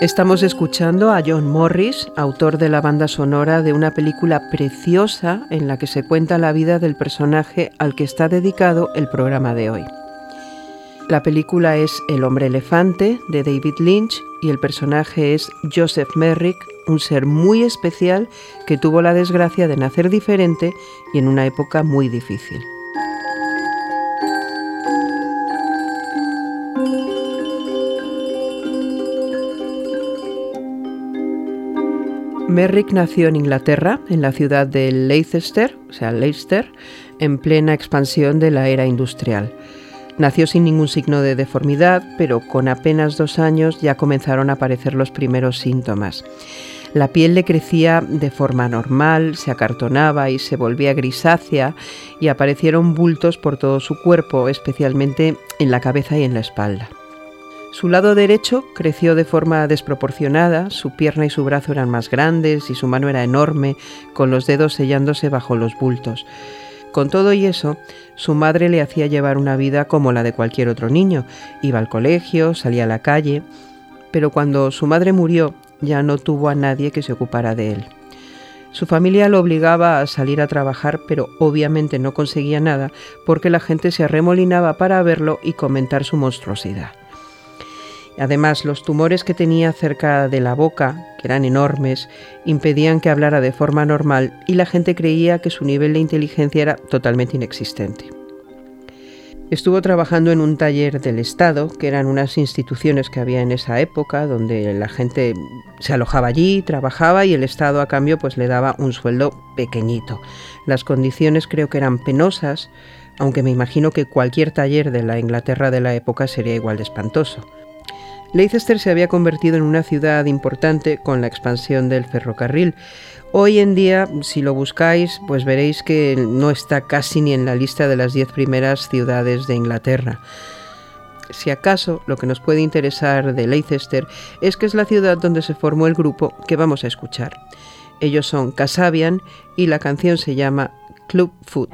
Estamos escuchando a John Morris, autor de la banda sonora de una película preciosa en la que se cuenta la vida del personaje al que está dedicado el programa de hoy. La película es El hombre elefante de David Lynch y el personaje es Joseph Merrick, un ser muy especial que tuvo la desgracia de nacer diferente y en una época muy difícil. Merrick nació en Inglaterra, en la ciudad de Leicester, o sea, Leicester, en plena expansión de la era industrial. Nació sin ningún signo de deformidad, pero con apenas dos años ya comenzaron a aparecer los primeros síntomas. La piel le crecía de forma normal, se acartonaba y se volvía grisácea y aparecieron bultos por todo su cuerpo, especialmente en la cabeza y en la espalda. Su lado derecho creció de forma desproporcionada, su pierna y su brazo eran más grandes y su mano era enorme, con los dedos sellándose bajo los bultos. Con todo y eso, su madre le hacía llevar una vida como la de cualquier otro niño. Iba al colegio, salía a la calle, pero cuando su madre murió ya no tuvo a nadie que se ocupara de él. Su familia lo obligaba a salir a trabajar, pero obviamente no conseguía nada porque la gente se arremolinaba para verlo y comentar su monstruosidad. Además, los tumores que tenía cerca de la boca, que eran enormes, impedían que hablara de forma normal y la gente creía que su nivel de inteligencia era totalmente inexistente. Estuvo trabajando en un taller del Estado, que eran unas instituciones que había en esa época, donde la gente se alojaba allí, trabajaba y el Estado a cambio pues le daba un sueldo pequeñito. Las condiciones creo que eran penosas, aunque me imagino que cualquier taller de la Inglaterra de la época sería igual de espantoso. Leicester se había convertido en una ciudad importante con la expansión del ferrocarril. Hoy en día, si lo buscáis, pues veréis que no está casi ni en la lista de las diez primeras ciudades de Inglaterra. Si acaso lo que nos puede interesar de Leicester es que es la ciudad donde se formó el grupo que vamos a escuchar. Ellos son Casabian y la canción se llama Club Food.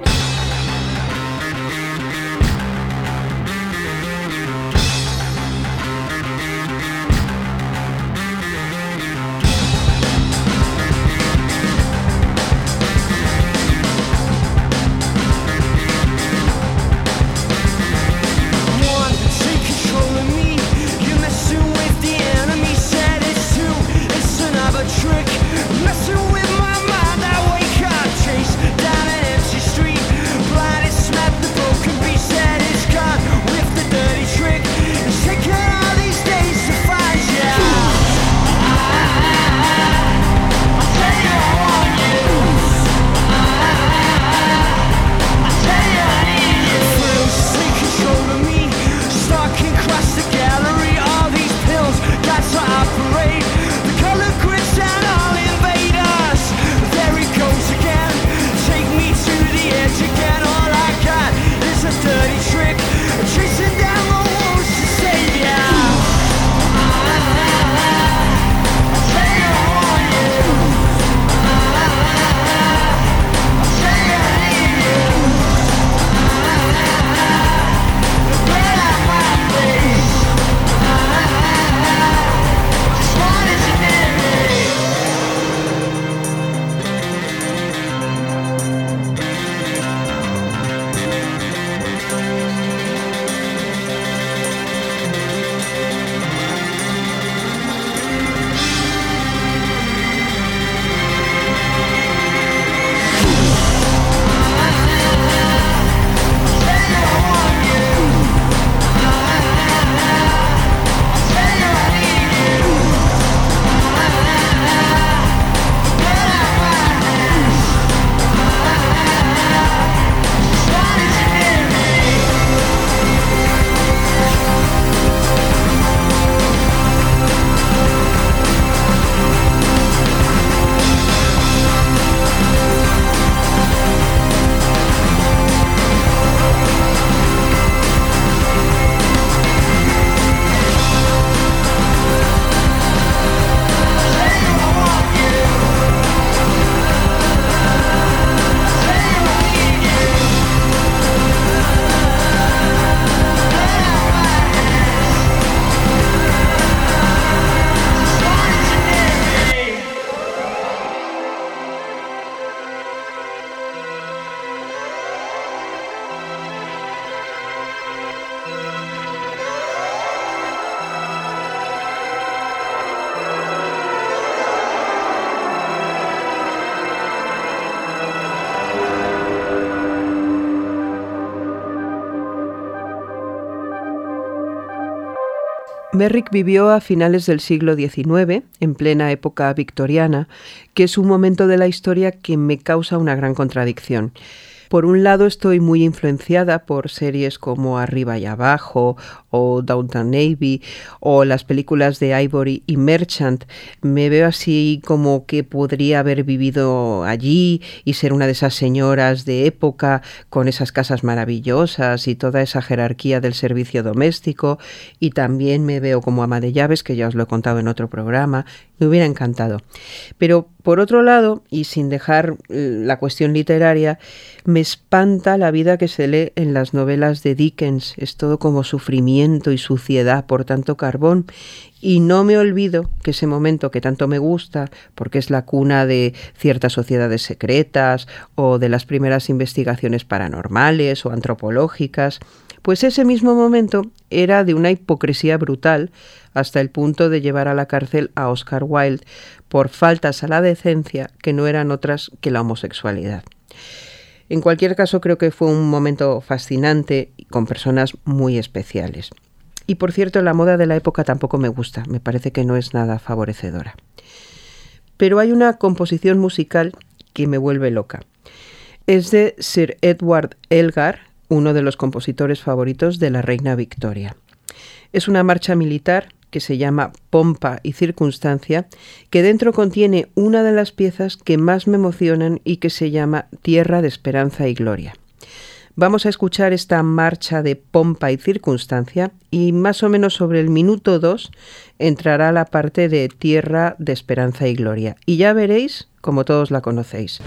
Merrick vivió a finales del siglo XIX, en plena época victoriana, que es un momento de la historia que me causa una gran contradicción. Por un lado estoy muy influenciada por series como Arriba y Abajo o Downtown Navy o las películas de Ivory y Merchant. Me veo así como que podría haber vivido allí y ser una de esas señoras de época con esas casas maravillosas y toda esa jerarquía del servicio doméstico y también me veo como ama de llaves que ya os lo he contado en otro programa. Me hubiera encantado. Pero por otro lado, y sin dejar eh, la cuestión literaria, me espanta la vida que se lee en las novelas de Dickens. Es todo como sufrimiento y suciedad por tanto carbón. Y no me olvido que ese momento que tanto me gusta, porque es la cuna de ciertas sociedades secretas o de las primeras investigaciones paranormales o antropológicas, pues ese mismo momento era de una hipocresía brutal hasta el punto de llevar a la cárcel a Oscar Wilde por faltas a la decencia que no eran otras que la homosexualidad. En cualquier caso, creo que fue un momento fascinante y con personas muy especiales. Y por cierto, la moda de la época tampoco me gusta, me parece que no es nada favorecedora. Pero hay una composición musical que me vuelve loca. Es de Sir Edward Elgar, uno de los compositores favoritos de la reina Victoria. Es una marcha militar que se llama Pompa y Circunstancia, que dentro contiene una de las piezas que más me emocionan y que se llama Tierra de Esperanza y Gloria. Vamos a escuchar esta marcha de pompa y circunstancia y más o menos sobre el minuto 2 entrará la parte de Tierra de Esperanza y Gloria. Y ya veréis como todos la conocéis.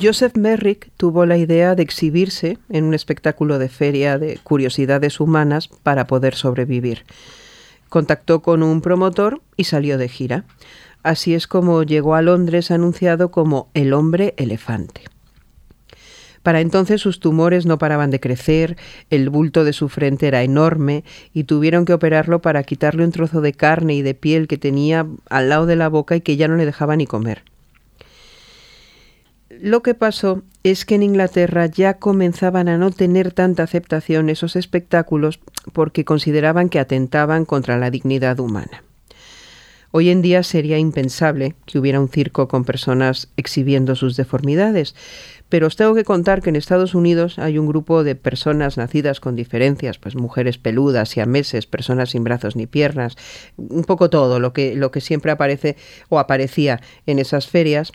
Joseph Merrick tuvo la idea de exhibirse en un espectáculo de feria de curiosidades humanas para poder sobrevivir. Contactó con un promotor y salió de gira. Así es como llegó a Londres anunciado como el hombre elefante. Para entonces sus tumores no paraban de crecer, el bulto de su frente era enorme y tuvieron que operarlo para quitarle un trozo de carne y de piel que tenía al lado de la boca y que ya no le dejaba ni comer. Lo que pasó es que en Inglaterra ya comenzaban a no tener tanta aceptación esos espectáculos porque consideraban que atentaban contra la dignidad humana. Hoy en día sería impensable que hubiera un circo con personas exhibiendo sus deformidades, pero os tengo que contar que en Estados Unidos hay un grupo de personas nacidas con diferencias, pues mujeres peludas, y meses, personas sin brazos ni piernas, un poco todo lo que, lo que siempre aparece o aparecía en esas ferias,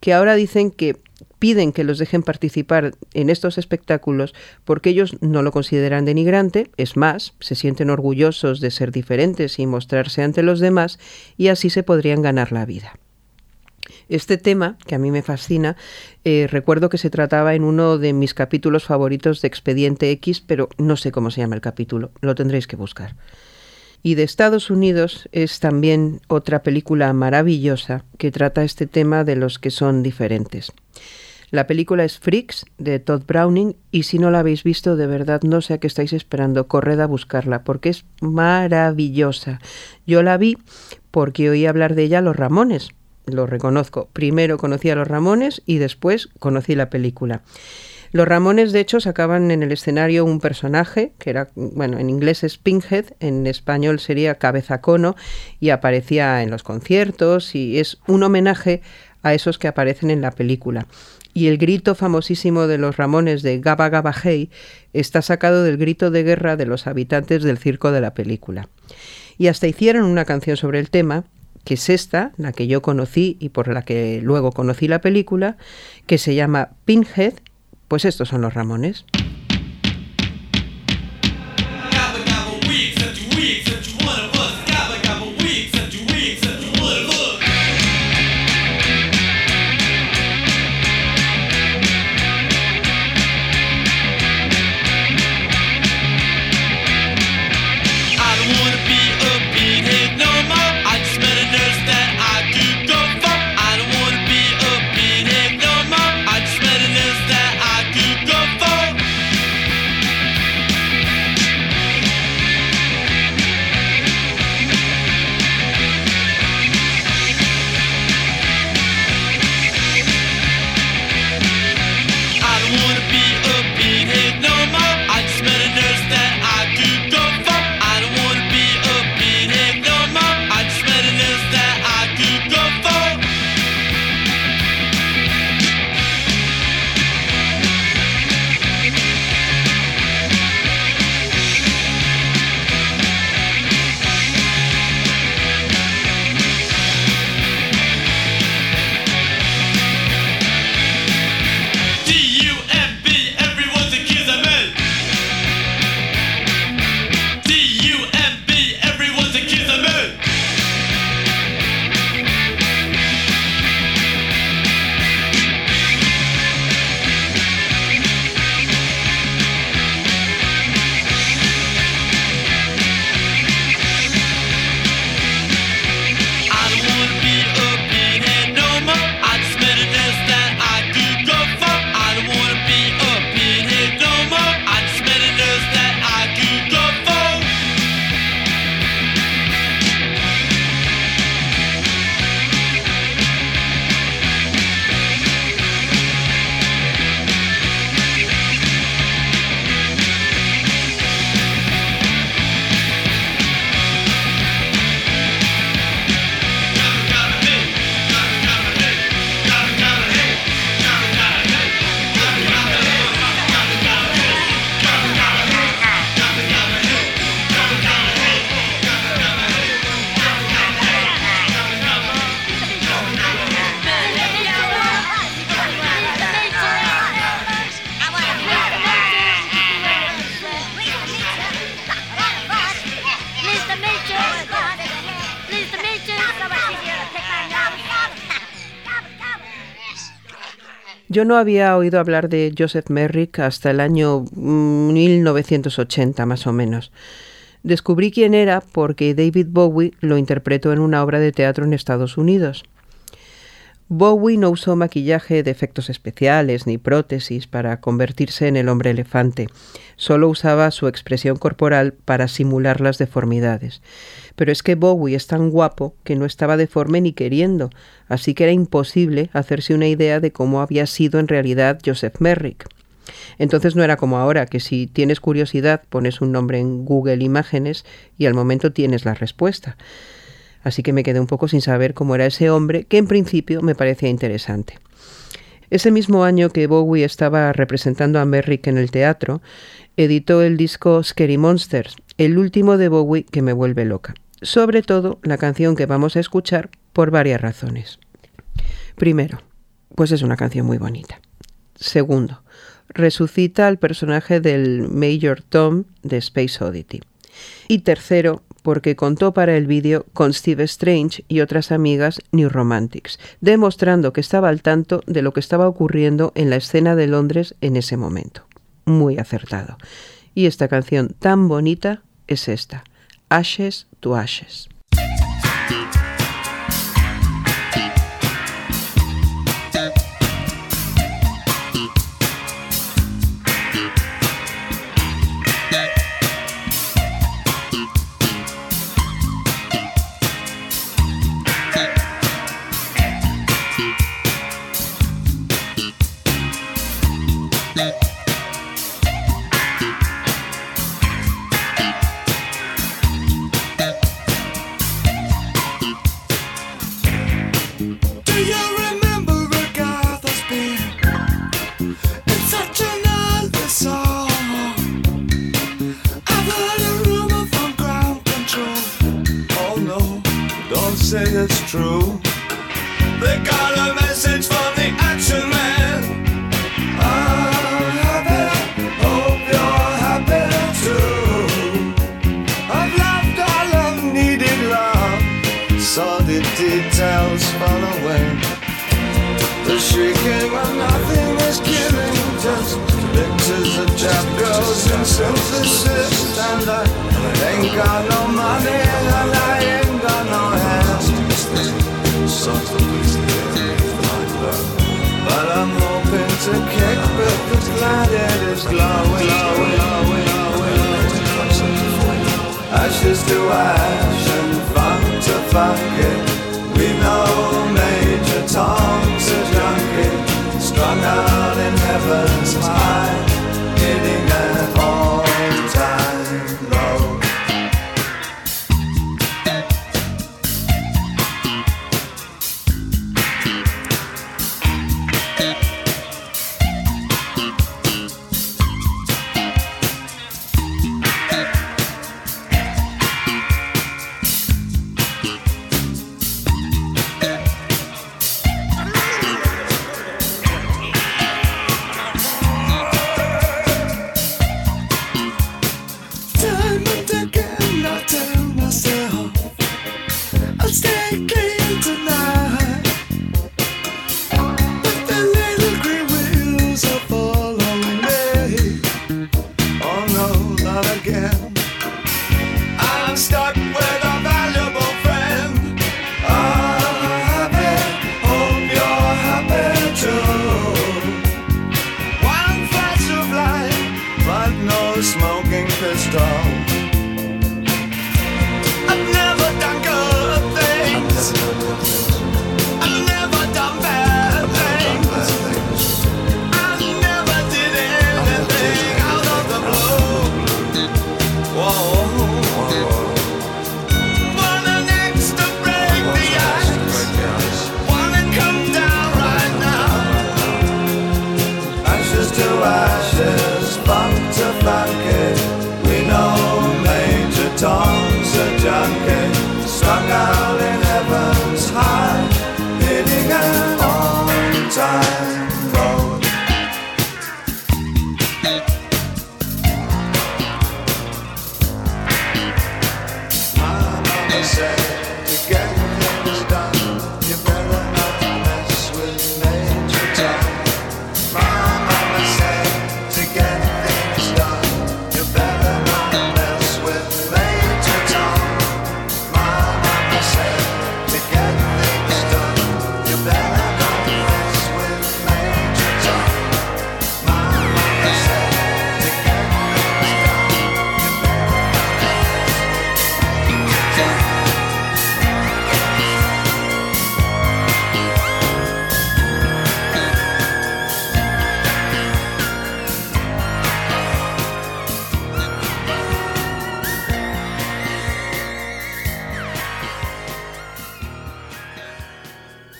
que ahora dicen que piden que los dejen participar en estos espectáculos porque ellos no lo consideran denigrante, es más, se sienten orgullosos de ser diferentes y mostrarse ante los demás y así se podrían ganar la vida. Este tema, que a mí me fascina, eh, recuerdo que se trataba en uno de mis capítulos favoritos de Expediente X, pero no sé cómo se llama el capítulo, lo tendréis que buscar. Y de Estados Unidos es también otra película maravillosa que trata este tema de los que son diferentes. La película es Freaks de Todd Browning y si no la habéis visto de verdad no sé a qué estáis esperando, corred a buscarla porque es maravillosa. Yo la vi porque oí hablar de ella los Ramones, lo reconozco. Primero conocí a los Ramones y después conocí la película. Los Ramones, de hecho, sacaban en el escenario un personaje que era, bueno, en inglés es Pinkhead, en español sería Cabeza Cono, y aparecía en los conciertos y es un homenaje a esos que aparecen en la película. Y el grito famosísimo de los Ramones de Gaba Gaba Hey está sacado del grito de guerra de los habitantes del circo de la película. Y hasta hicieron una canción sobre el tema, que es esta, la que yo conocí y por la que luego conocí la película, que se llama Pinhead, pues estos son los Ramones. No había oído hablar de Joseph Merrick hasta el año 1980 mm, más o menos. Descubrí quién era porque David Bowie lo interpretó en una obra de teatro en Estados Unidos. Bowie no usó maquillaje de efectos especiales ni prótesis para convertirse en el hombre elefante, solo usaba su expresión corporal para simular las deformidades. Pero es que Bowie es tan guapo que no estaba deforme ni queriendo, así que era imposible hacerse una idea de cómo había sido en realidad Joseph Merrick. Entonces no era como ahora, que si tienes curiosidad pones un nombre en Google Imágenes y al momento tienes la respuesta así que me quedé un poco sin saber cómo era ese hombre, que en principio me parecía interesante. Ese mismo año que Bowie estaba representando a Merrick en el teatro, editó el disco Scary Monsters, el último de Bowie que me vuelve loca. Sobre todo la canción que vamos a escuchar por varias razones. Primero, pues es una canción muy bonita. Segundo, resucita al personaje del Major Tom de Space Oddity. Y tercero, porque contó para el vídeo con Steve Strange y otras amigas New Romantics, demostrando que estaba al tanto de lo que estaba ocurriendo en la escena de Londres en ese momento. Muy acertado. Y esta canción tan bonita es esta, Ashes to Ashes. Don't say it's true. They got a message from the action man. I'm happy, hope you're happy too. I've loved all I've needed love. Saw the details fall away. The shrieking when nothing is killing. just pictures of chap and in synthesis. And I ain't got no money. to ash and fun to fuck it. We know Major Tom's.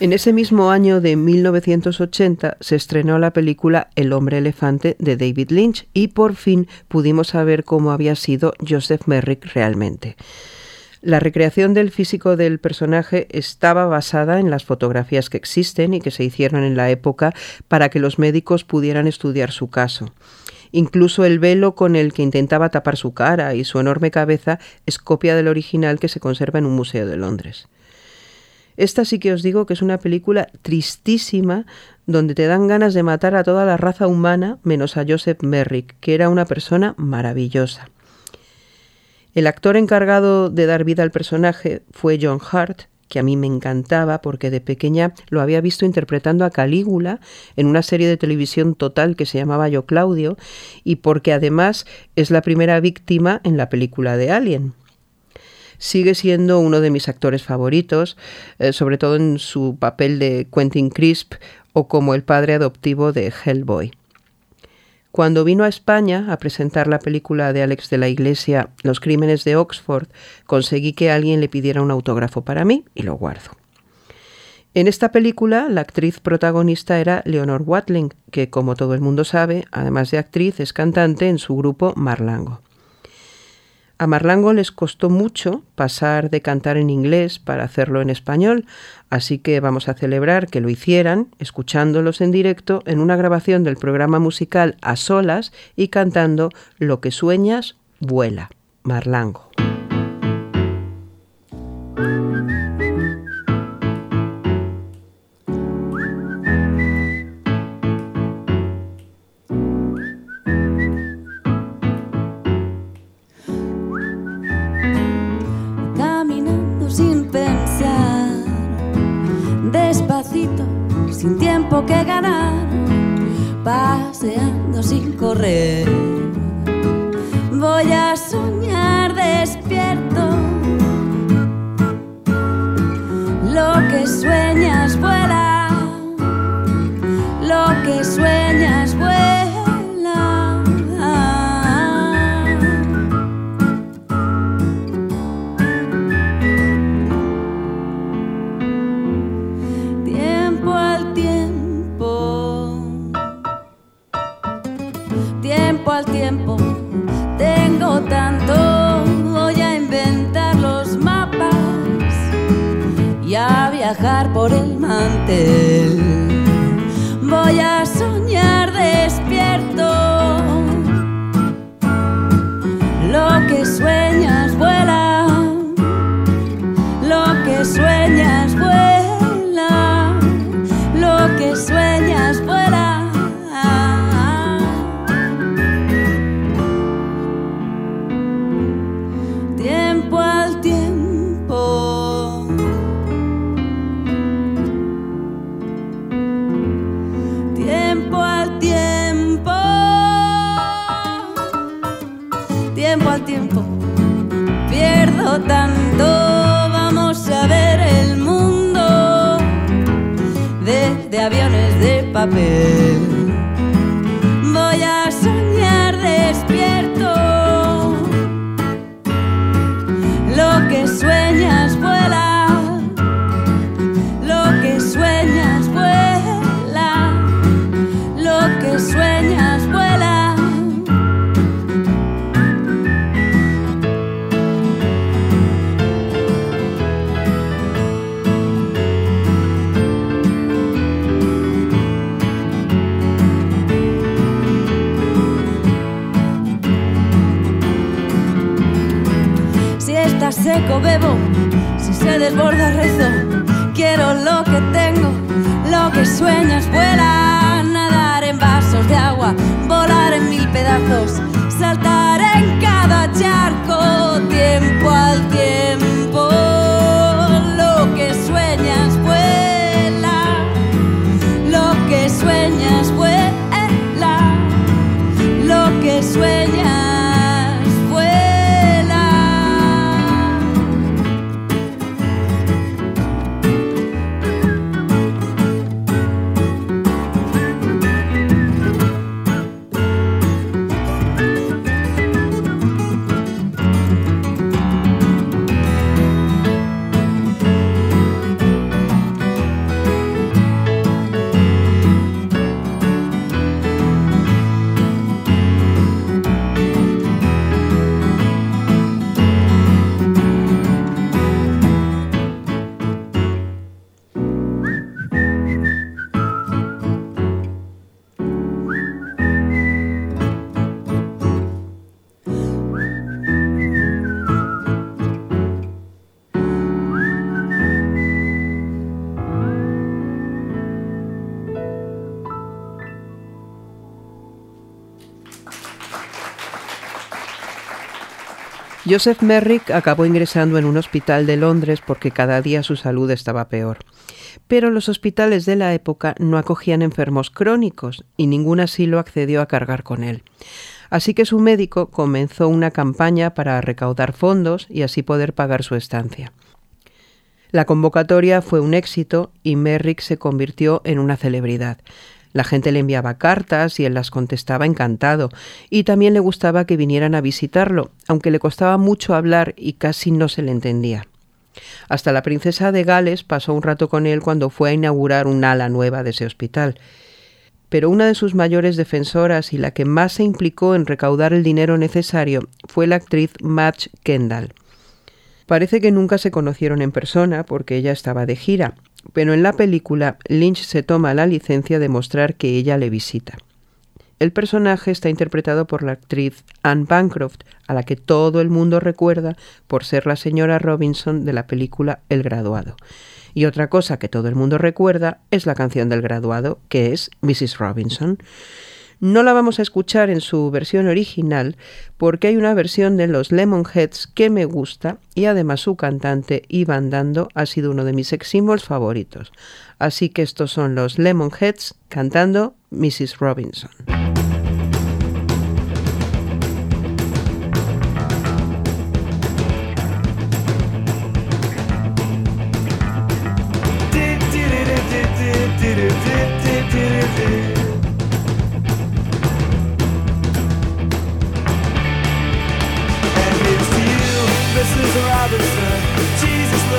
En ese mismo año de 1980 se estrenó la película El hombre elefante de David Lynch y por fin pudimos saber cómo había sido Joseph Merrick realmente. La recreación del físico del personaje estaba basada en las fotografías que existen y que se hicieron en la época para que los médicos pudieran estudiar su caso. Incluso el velo con el que intentaba tapar su cara y su enorme cabeza es copia del original que se conserva en un museo de Londres. Esta sí que os digo que es una película tristísima donde te dan ganas de matar a toda la raza humana menos a Joseph Merrick, que era una persona maravillosa. El actor encargado de dar vida al personaje fue John Hart, que a mí me encantaba porque de pequeña lo había visto interpretando a Calígula en una serie de televisión total que se llamaba Yo Claudio y porque además es la primera víctima en la película de Alien. Sigue siendo uno de mis actores favoritos, eh, sobre todo en su papel de Quentin Crisp o como el padre adoptivo de Hellboy. Cuando vino a España a presentar la película de Alex de la Iglesia, Los Crímenes de Oxford, conseguí que alguien le pidiera un autógrafo para mí y lo guardo. En esta película, la actriz protagonista era Leonor Watling, que, como todo el mundo sabe, además de actriz, es cantante en su grupo Marlango. A Marlango les costó mucho pasar de cantar en inglés para hacerlo en español, así que vamos a celebrar que lo hicieran escuchándolos en directo en una grabación del programa musical A Solas y cantando Lo que sueñas, vuela. Marlango. Sin tiempo que ganar, paseando sin correr. Voy a Joseph Merrick acabó ingresando en un hospital de Londres porque cada día su salud estaba peor. Pero los hospitales de la época no acogían enfermos crónicos y ningún asilo accedió a cargar con él. Así que su médico comenzó una campaña para recaudar fondos y así poder pagar su estancia. La convocatoria fue un éxito y Merrick se convirtió en una celebridad. La gente le enviaba cartas y él las contestaba encantado, y también le gustaba que vinieran a visitarlo, aunque le costaba mucho hablar y casi no se le entendía. Hasta la princesa de Gales pasó un rato con él cuando fue a inaugurar un ala nueva de ese hospital. Pero una de sus mayores defensoras y la que más se implicó en recaudar el dinero necesario fue la actriz Madge Kendall. Parece que nunca se conocieron en persona porque ella estaba de gira, pero en la película Lynch se toma la licencia de mostrar que ella le visita. El personaje está interpretado por la actriz Anne Bancroft, a la que todo el mundo recuerda por ser la señora Robinson de la película El graduado. Y otra cosa que todo el mundo recuerda es la canción del graduado, que es Mrs. Robinson. No la vamos a escuchar en su versión original porque hay una versión de los Lemonheads que me gusta y además su cantante Ivan Dando ha sido uno de mis sex symbols favoritos. Así que estos son los Lemonheads cantando Mrs. Robinson.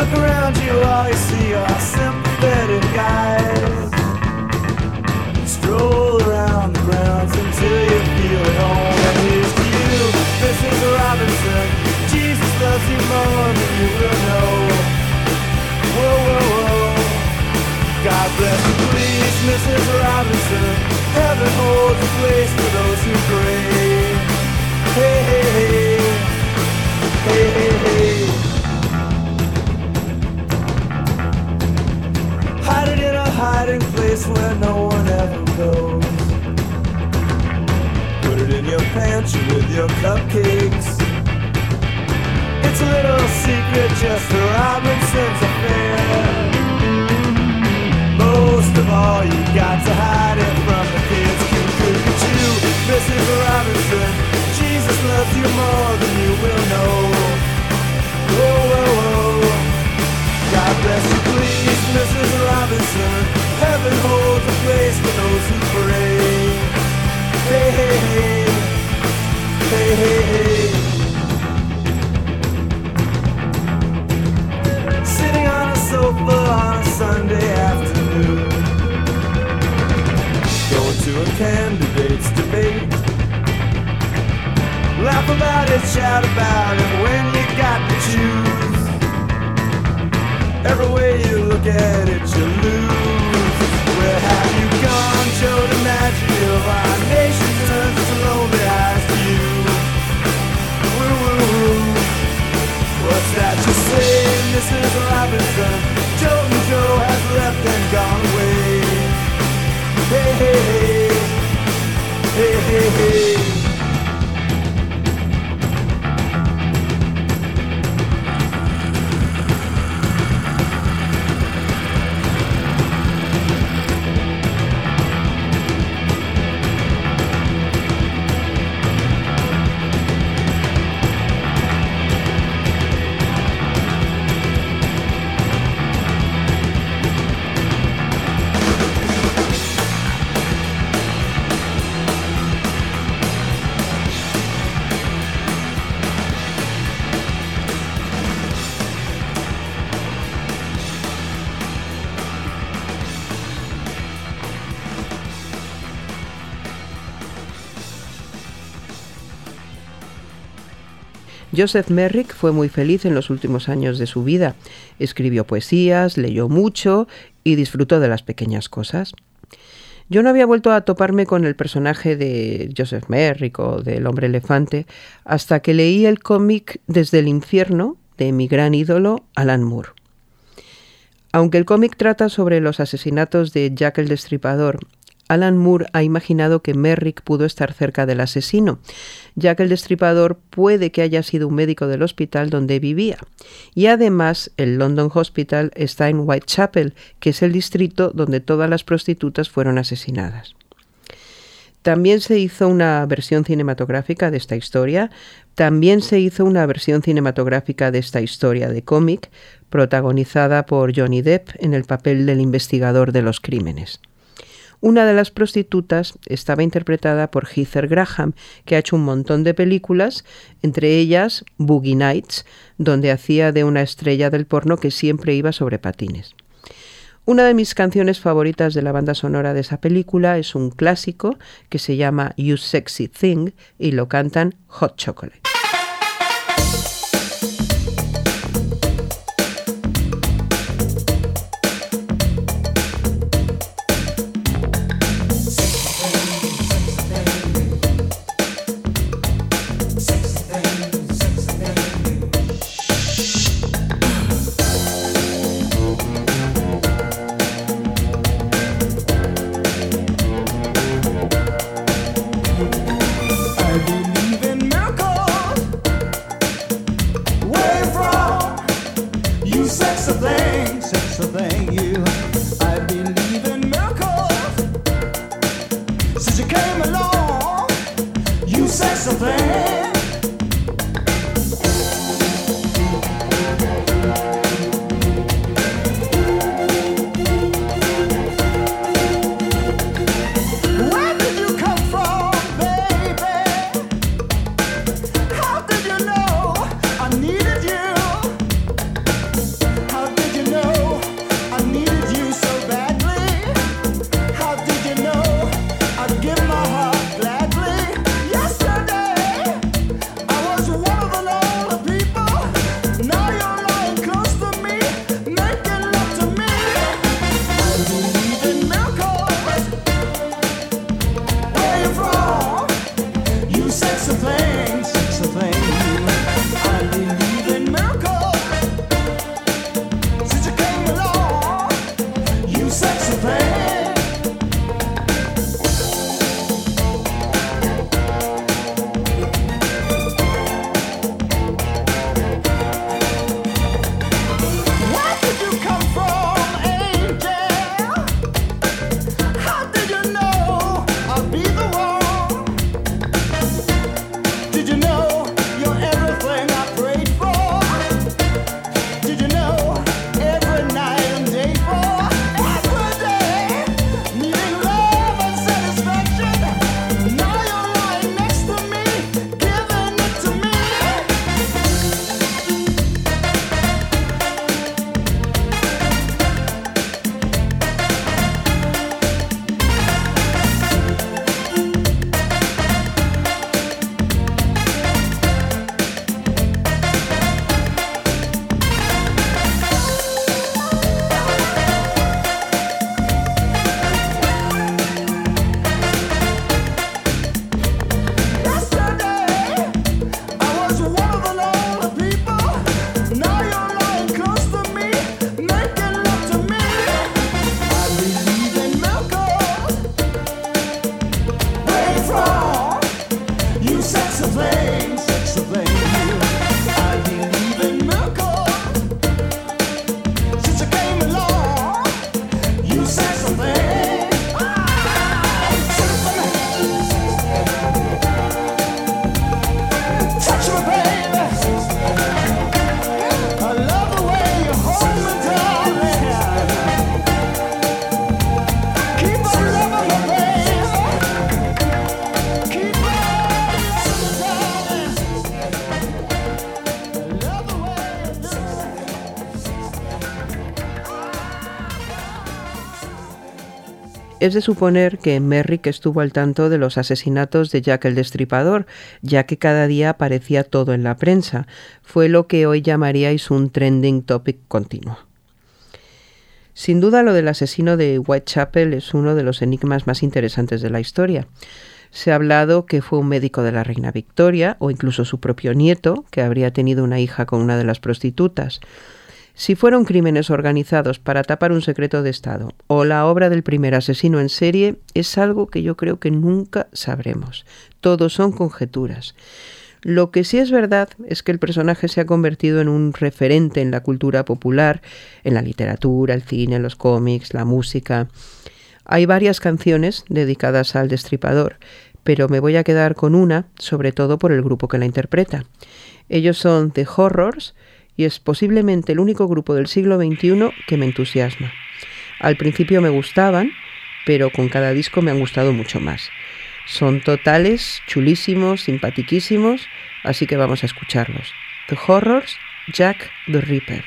look around you, all you see are sympathetic eyes. Stroll around the grounds until you feel at home. And here's to you, Mrs. Robinson. Jesus loves you more than you will know. Whoa, whoa, whoa. God bless you, please, Mrs. Robinson. Heaven holds a place for those who pray. Hey, hey, hey. Hey, hey, hey. hiding place where no one ever goes. Put it in your pantry with your cupcakes. It's a little secret, just a Robinson's affair. Most of all, you got to hide it from the kids. Could Cuckoo, Mrs. Robinson, Jesus loves you more than you will know. Whoa, whoa, whoa bless you, please, Mrs. Robinson. Heaven holds a place for those who pray. Hey, hey, hey. Hey, hey, hey. Sitting on a sofa on a Sunday afternoon. Going to a candidate's debate. Laugh about it, shout about it when you got the choose. Every way you look at it, you lose. Where have you gone? Show the magic of our nation turns its lonely eyes to you. Woo -woo -woo. What's that you say, Mrs. Robinson? Joe and Joe has left and gone away. Hey, hey, hey. Hey, hey, hey. Joseph Merrick fue muy feliz en los últimos años de su vida. Escribió poesías, leyó mucho y disfrutó de las pequeñas cosas. Yo no había vuelto a toparme con el personaje de Joseph Merrick o del hombre elefante hasta que leí el cómic Desde el infierno de mi gran ídolo Alan Moore. Aunque el cómic trata sobre los asesinatos de Jack el Destripador, Alan Moore ha imaginado que Merrick pudo estar cerca del asesino, ya que el destripador puede que haya sido un médico del hospital donde vivía. Y además, el London Hospital está en Whitechapel, que es el distrito donde todas las prostitutas fueron asesinadas. También se hizo una versión cinematográfica de esta historia. También se hizo una versión cinematográfica de esta historia de cómic, protagonizada por Johnny Depp en el papel del investigador de los crímenes. Una de las prostitutas estaba interpretada por Heather Graham, que ha hecho un montón de películas, entre ellas Boogie Nights, donde hacía de una estrella del porno que siempre iba sobre patines. Una de mis canciones favoritas de la banda sonora de esa película es un clásico que se llama You Sexy Thing y lo cantan Hot Chocolate. Es de suponer que Merrick estuvo al tanto de los asesinatos de Jack el Destripador, ya que cada día aparecía todo en la prensa. Fue lo que hoy llamaríais un trending topic continuo. Sin duda lo del asesino de Whitechapel es uno de los enigmas más interesantes de la historia. Se ha hablado que fue un médico de la reina Victoria o incluso su propio nieto, que habría tenido una hija con una de las prostitutas. Si fueron crímenes organizados para tapar un secreto de Estado o la obra del primer asesino en serie, es algo que yo creo que nunca sabremos. Todos son conjeturas. Lo que sí es verdad es que el personaje se ha convertido en un referente en la cultura popular, en la literatura, el cine, los cómics, la música. Hay varias canciones dedicadas al destripador, pero me voy a quedar con una, sobre todo por el grupo que la interpreta. Ellos son The Horrors, y es posiblemente el único grupo del siglo XXI que me entusiasma. Al principio me gustaban, pero con cada disco me han gustado mucho más. Son totales, chulísimos, simpatiquísimos, así que vamos a escucharlos. The Horrors, Jack the Ripper.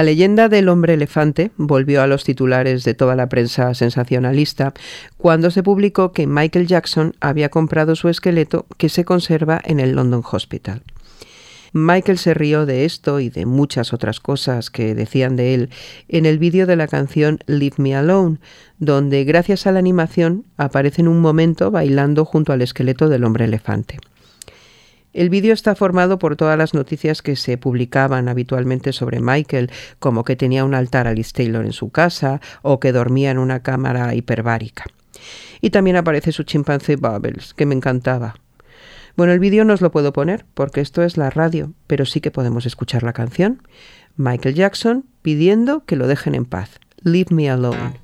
La leyenda del hombre elefante volvió a los titulares de toda la prensa sensacionalista cuando se publicó que Michael Jackson había comprado su esqueleto que se conserva en el London Hospital. Michael se rió de esto y de muchas otras cosas que decían de él en el vídeo de la canción Leave Me Alone, donde gracias a la animación aparece en un momento bailando junto al esqueleto del hombre elefante. El vídeo está formado por todas las noticias que se publicaban habitualmente sobre Michael, como que tenía un altar a Liz Taylor en su casa o que dormía en una cámara hiperbárica. Y también aparece su chimpancé Bubbles, que me encantaba. Bueno, el vídeo no os lo puedo poner porque esto es la radio, pero sí que podemos escuchar la canción. Michael Jackson pidiendo que lo dejen en paz. Leave me alone.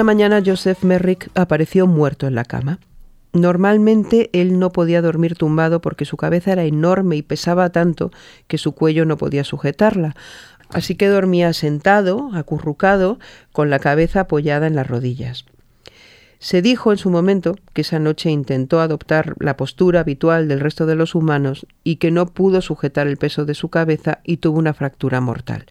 Una mañana Joseph Merrick apareció muerto en la cama. Normalmente él no podía dormir tumbado porque su cabeza era enorme y pesaba tanto que su cuello no podía sujetarla, así que dormía sentado, acurrucado, con la cabeza apoyada en las rodillas. Se dijo en su momento que esa noche intentó adoptar la postura habitual del resto de los humanos y que no pudo sujetar el peso de su cabeza y tuvo una fractura mortal.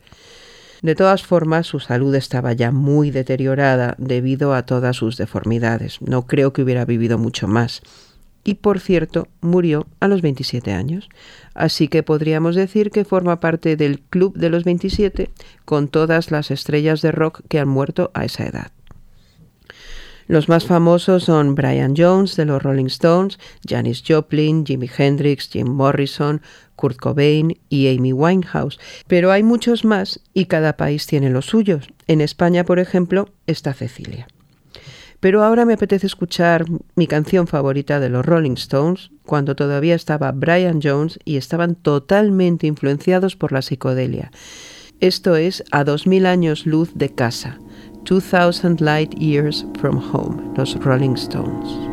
De todas formas, su salud estaba ya muy deteriorada debido a todas sus deformidades. No creo que hubiera vivido mucho más. Y por cierto, murió a los 27 años. Así que podríamos decir que forma parte del Club de los 27 con todas las estrellas de rock que han muerto a esa edad. Los más famosos son Brian Jones de los Rolling Stones, Janis Joplin, Jimi Hendrix, Jim Morrison, Kurt Cobain y Amy Winehouse. Pero hay muchos más y cada país tiene los suyos. En España, por ejemplo, está Cecilia. Pero ahora me apetece escuchar mi canción favorita de los Rolling Stones, cuando todavía estaba Brian Jones y estaban totalmente influenciados por la psicodelia. Esto es A 2000 años luz de casa. 2000 Light Years from Home, los Rolling Stones.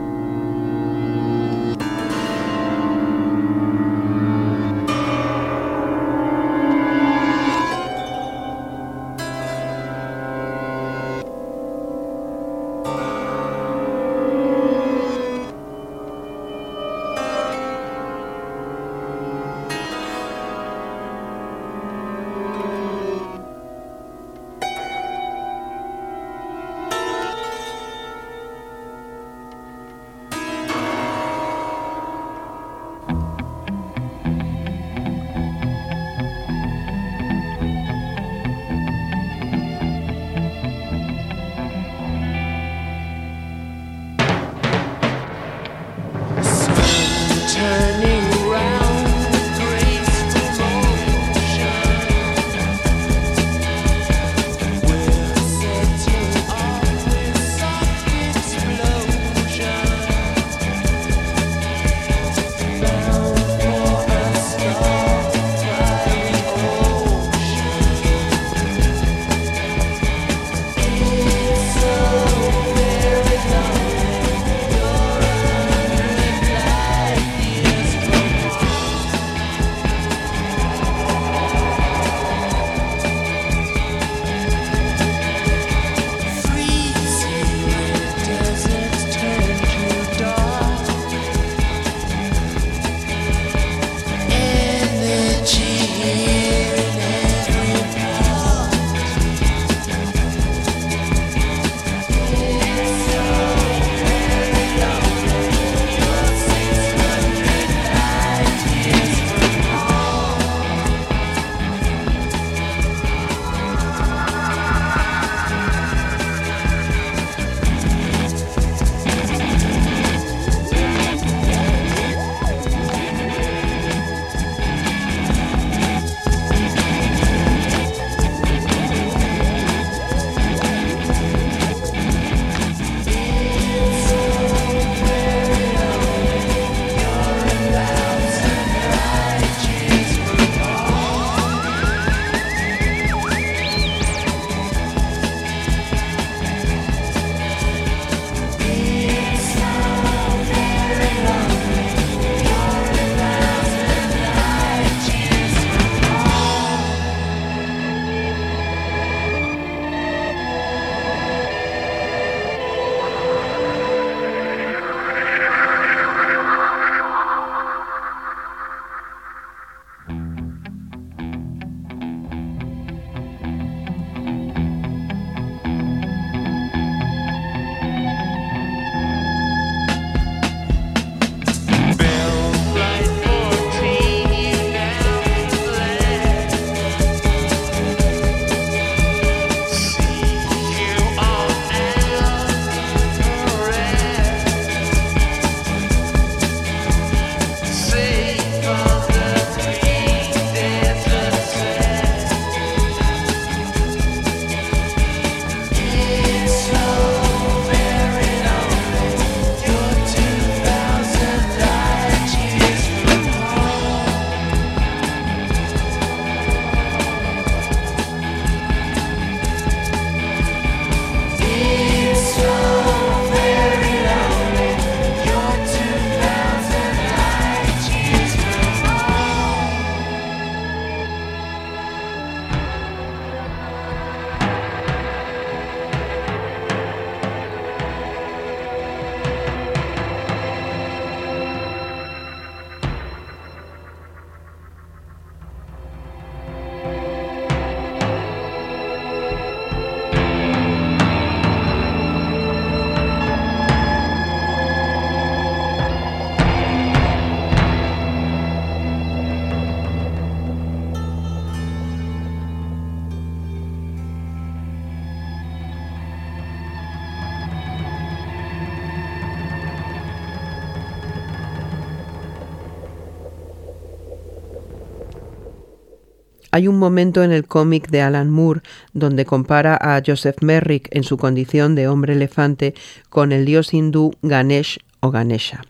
Hay un momento en el cómic de Alan Moore donde compara a Joseph Merrick en su condición de hombre elefante con el dios hindú Ganesh o Ganesha.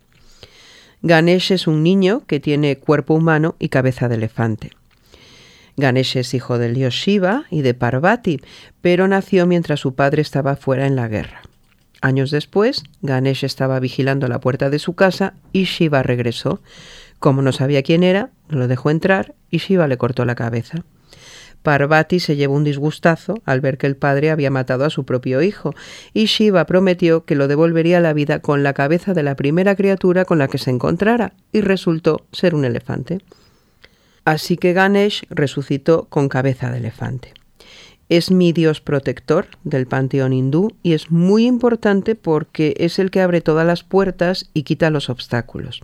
Ganesh es un niño que tiene cuerpo humano y cabeza de elefante. Ganesh es hijo del dios Shiva y de Parvati, pero nació mientras su padre estaba fuera en la guerra. Años después, Ganesh estaba vigilando la puerta de su casa y Shiva regresó. Como no sabía quién era, lo dejó entrar y Shiva le cortó la cabeza. Parvati se llevó un disgustazo al ver que el padre había matado a su propio hijo, y Shiva prometió que lo devolvería la vida con la cabeza de la primera criatura con la que se encontrara, y resultó ser un elefante. Así que Ganesh resucitó con cabeza de elefante. Es mi dios protector del panteón hindú y es muy importante porque es el que abre todas las puertas y quita los obstáculos.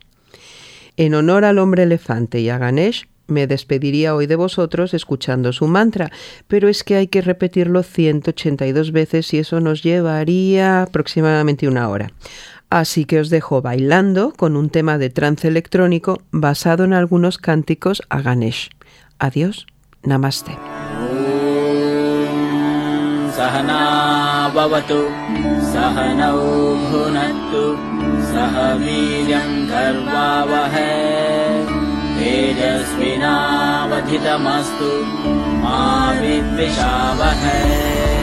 En honor al hombre elefante y a Ganesh, me despediría hoy de vosotros escuchando su mantra, pero es que hay que repetirlo 182 veces y eso nos llevaría aproximadamente una hora. Así que os dejo bailando con un tema de trance electrónico basado en algunos cánticos a Ganesh. Adiós, namaste. सह वीर्यम् गर्वावहै। तेजस्विनावधितमस्तु मा विद्विषावहै